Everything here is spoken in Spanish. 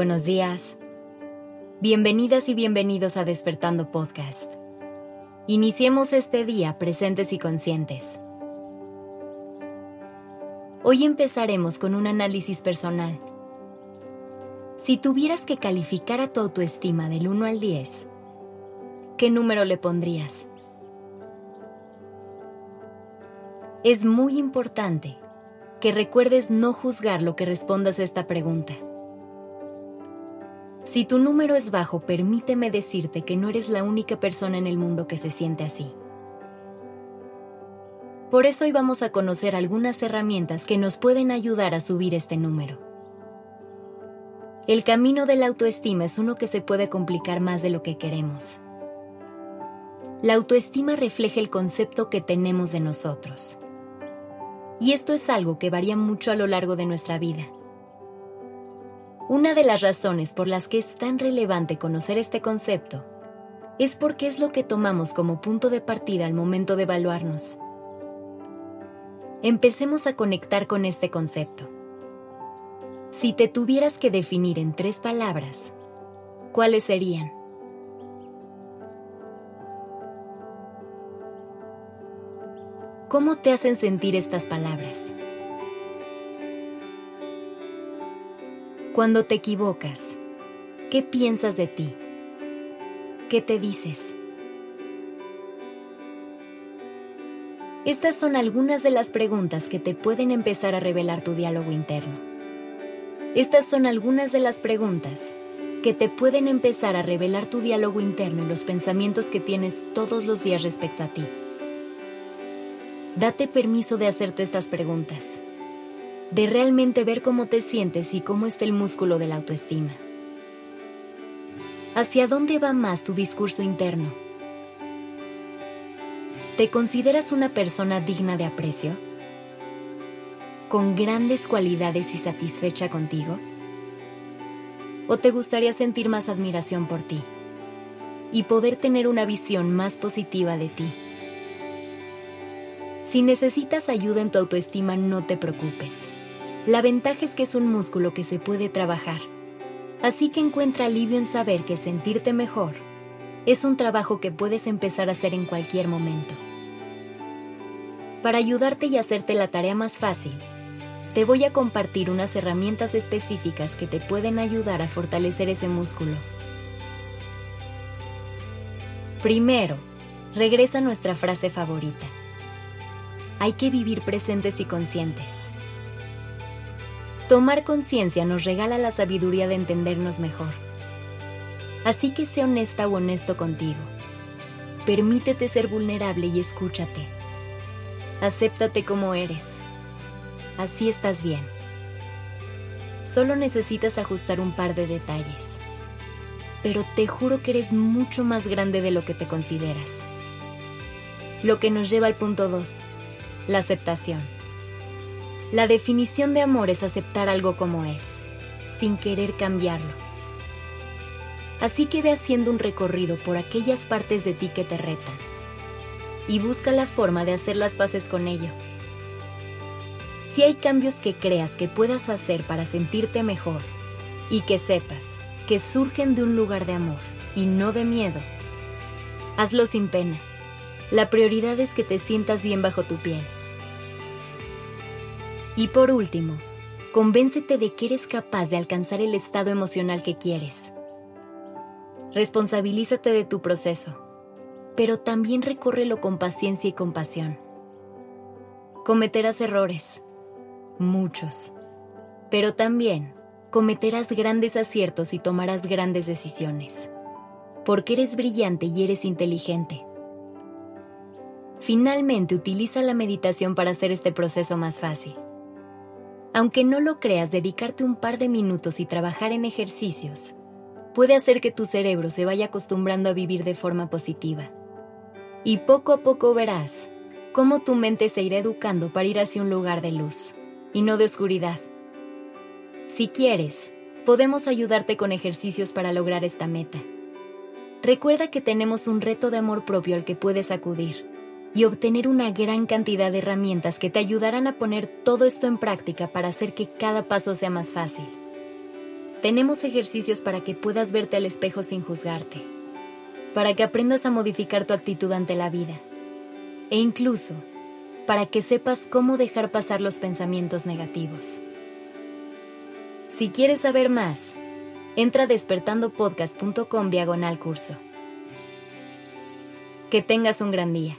Buenos días. Bienvenidas y bienvenidos a Despertando Podcast. Iniciemos este día presentes y conscientes. Hoy empezaremos con un análisis personal. Si tuvieras que calificar a tu autoestima del 1 al 10, ¿qué número le pondrías? Es muy importante que recuerdes no juzgar lo que respondas a esta pregunta. Si tu número es bajo, permíteme decirte que no eres la única persona en el mundo que se siente así. Por eso hoy vamos a conocer algunas herramientas que nos pueden ayudar a subir este número. El camino de la autoestima es uno que se puede complicar más de lo que queremos. La autoestima refleja el concepto que tenemos de nosotros. Y esto es algo que varía mucho a lo largo de nuestra vida. Una de las razones por las que es tan relevante conocer este concepto es porque es lo que tomamos como punto de partida al momento de evaluarnos. Empecemos a conectar con este concepto. Si te tuvieras que definir en tres palabras, ¿cuáles serían? ¿Cómo te hacen sentir estas palabras? Cuando te equivocas, ¿qué piensas de ti? ¿Qué te dices? Estas son algunas de las preguntas que te pueden empezar a revelar tu diálogo interno. Estas son algunas de las preguntas que te pueden empezar a revelar tu diálogo interno y los pensamientos que tienes todos los días respecto a ti. Date permiso de hacerte estas preguntas, de realmente ver cómo te sientes y cómo está el músculo de la autoestima. ¿Hacia dónde va más tu discurso interno? ¿Te consideras una persona digna de aprecio? ¿Con grandes cualidades y satisfecha contigo? ¿O te gustaría sentir más admiración por ti y poder tener una visión más positiva de ti? Si necesitas ayuda en tu autoestima, no te preocupes. La ventaja es que es un músculo que se puede trabajar. Así que encuentra alivio en saber que sentirte mejor es un trabajo que puedes empezar a hacer en cualquier momento. Para ayudarte y hacerte la tarea más fácil, te voy a compartir unas herramientas específicas que te pueden ayudar a fortalecer ese músculo. Primero, regresa nuestra frase favorita hay que vivir presentes y conscientes. Tomar conciencia nos regala la sabiduría de entendernos mejor. Así que sé honesta o honesto contigo. Permítete ser vulnerable y escúchate. Acéptate como eres. Así estás bien. Solo necesitas ajustar un par de detalles. Pero te juro que eres mucho más grande de lo que te consideras. Lo que nos lleva al punto 2 la aceptación. La definición de amor es aceptar algo como es, sin querer cambiarlo. Así que ve haciendo un recorrido por aquellas partes de ti que te retan y busca la forma de hacer las paces con ello. Si hay cambios que creas que puedas hacer para sentirte mejor y que sepas que surgen de un lugar de amor y no de miedo, hazlo sin pena. La prioridad es que te sientas bien bajo tu piel y por último, convéncete de que eres capaz de alcanzar el estado emocional que quieres. Responsabilízate de tu proceso, pero también recórrelo con paciencia y compasión. Cometerás errores, muchos, pero también cometerás grandes aciertos y tomarás grandes decisiones, porque eres brillante y eres inteligente. Finalmente, utiliza la meditación para hacer este proceso más fácil. Aunque no lo creas, dedicarte un par de minutos y trabajar en ejercicios puede hacer que tu cerebro se vaya acostumbrando a vivir de forma positiva. Y poco a poco verás cómo tu mente se irá educando para ir hacia un lugar de luz y no de oscuridad. Si quieres, podemos ayudarte con ejercicios para lograr esta meta. Recuerda que tenemos un reto de amor propio al que puedes acudir y obtener una gran cantidad de herramientas que te ayudarán a poner todo esto en práctica para hacer que cada paso sea más fácil. tenemos ejercicios para que puedas verte al espejo sin juzgarte, para que aprendas a modificar tu actitud ante la vida e incluso para que sepas cómo dejar pasar los pensamientos negativos. Si quieres saber más, entra a despertandopodcast.com diagonal curso. Que tengas un gran día.